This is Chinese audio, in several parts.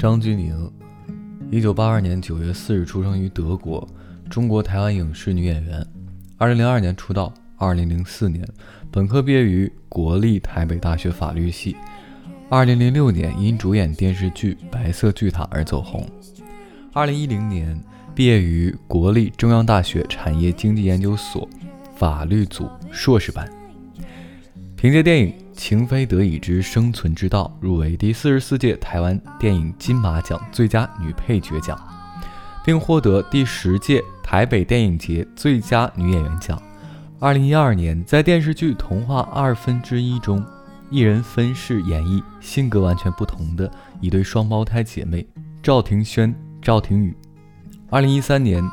张钧甯，一九八二年九月四日出生于德国，中国台湾影视女演员。二零零二年出道，二零零四年本科毕业于国立台北大学法律系。二零零六年因主演电视剧《白色巨塔》而走红。二零一零年毕业于国立中央大学产业经济研究所法律组硕士班。凭借电影《情非得已之生存之道》入围第四十四届台湾电影金马奖最佳女配角奖，并获得第十届台北电影节最佳女演员奖。二零一二年，在电视剧《童话二分之一》中，一人分饰演绎性格完全不同的一对双胞胎姐妹赵庭轩、赵庭宇。二零一三年，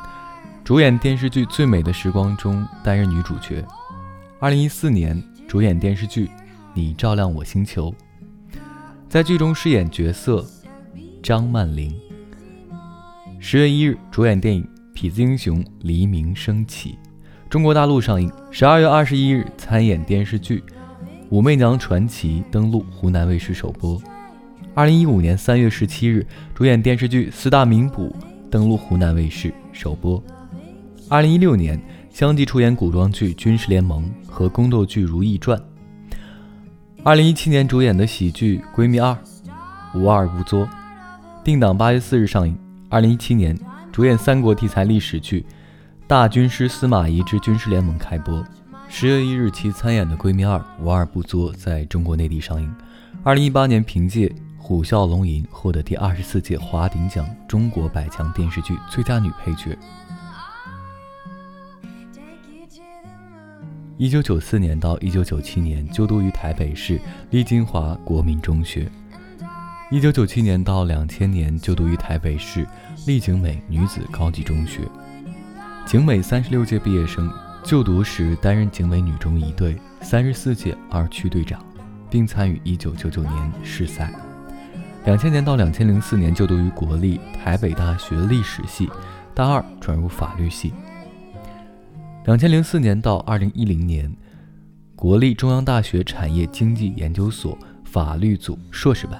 主演电视剧《最美的时光》中担任女主角。二零一四年。主演电视剧《你照亮我星球》，在剧中饰演角色张曼玲。十月一日主演电影《痞子英雄黎明升起》，中国大陆上映。十二月二十一日参演电视剧《武媚娘传奇》，登陆湖南卫视首播。二零一五年三月十七日主演电视剧《四大名捕》，登陆湖南卫视首播。二零一六年。相继出演古装剧《军事联盟》和宫斗剧《如懿传》。二零一七年主演的喜剧《闺蜜二》，无二不作，定档八月四日上映。二零一七年主演三国题材历史剧《大军师司马懿之军事联盟》开播。十月一日其参演的《闺蜜二》，无二不作在中国内地上映。二零一八年凭借《虎啸龙吟》获得第二十四届华鼎奖中国百强电视剧最佳女配角。一九九四年到一九九七年就读于台北市立金华国民中学，一九九七年到两千年就读于台北市立景美女子高级中学。景美三十六届毕业生，就读时担任景美女中一队三十四届二区队长，并参与一九九九年世赛。两千年到两千零四年就读于国立台北大学历史系，大二转入法律系。两千零四年到二零一零年，国立中央大学产业经济研究所法律组硕士班，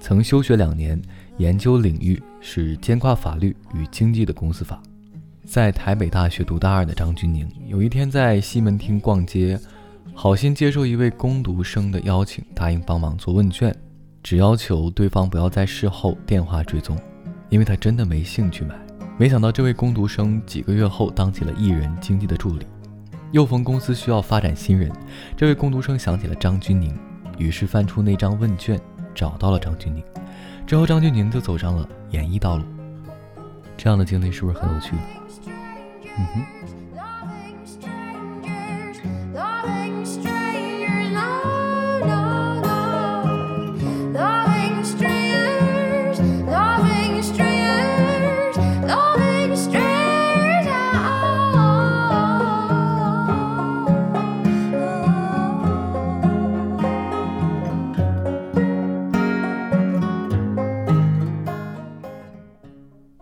曾休学两年，研究领域是兼跨法律与经济的公司法。在台北大学读大二的张钧甯，有一天在西门町逛街，好心接受一位攻读生的邀请，答应帮忙做问卷，只要求对方不要在事后电话追踪，因为他真的没兴趣买。没想到这位工读生几个月后当起了艺人经纪的助理，又逢公司需要发展新人，这位工读生想起了张钧甯，于是翻出那张问卷，找到了张钧甯，之后张钧甯就走上了演艺道路。这样的经历是不是很有趣？嗯哼。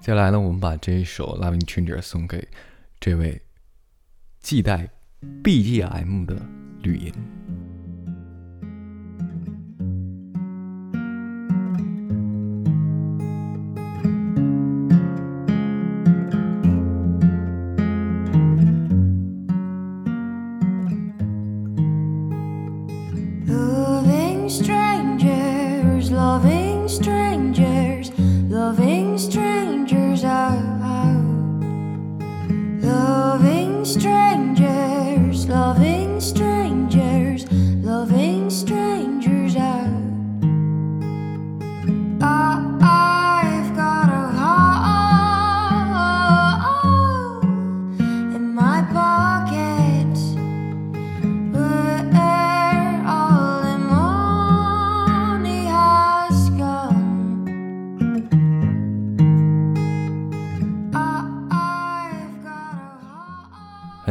接下来呢，我们把这一首《Loving Changer》送给这位系带 BGM 的绿茵。Loving strangers, loving strangers. Strange.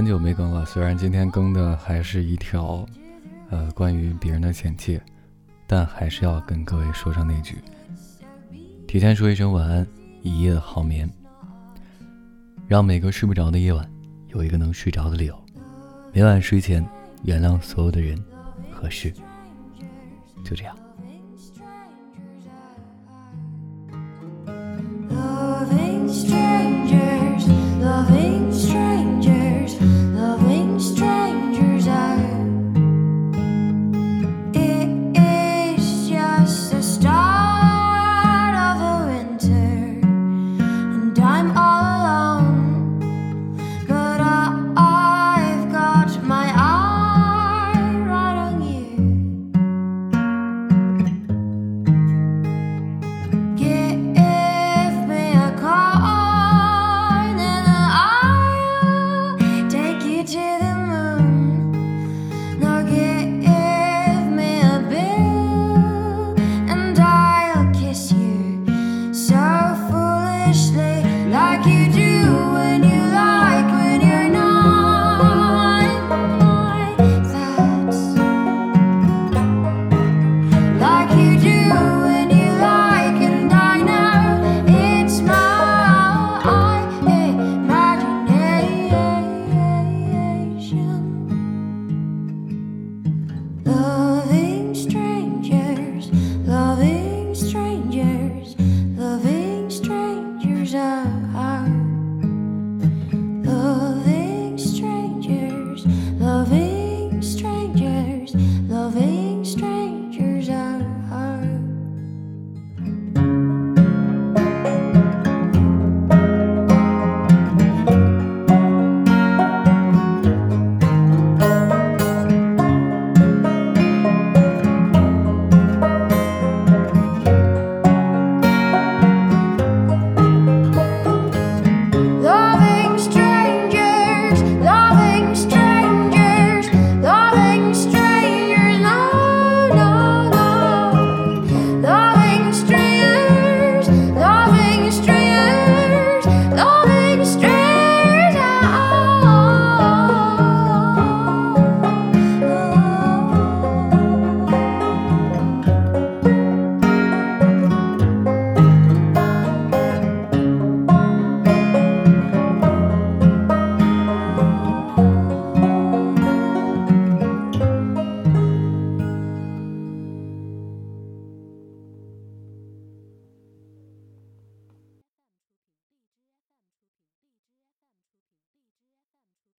很久没更了，虽然今天更的还是一条，呃，关于别人的简介，但还是要跟各位说上那句，提前说一声晚安，一夜好眠，让每个睡不着的夜晚有一个能睡着的理由。每晚睡前原谅所有的人和事，就这样。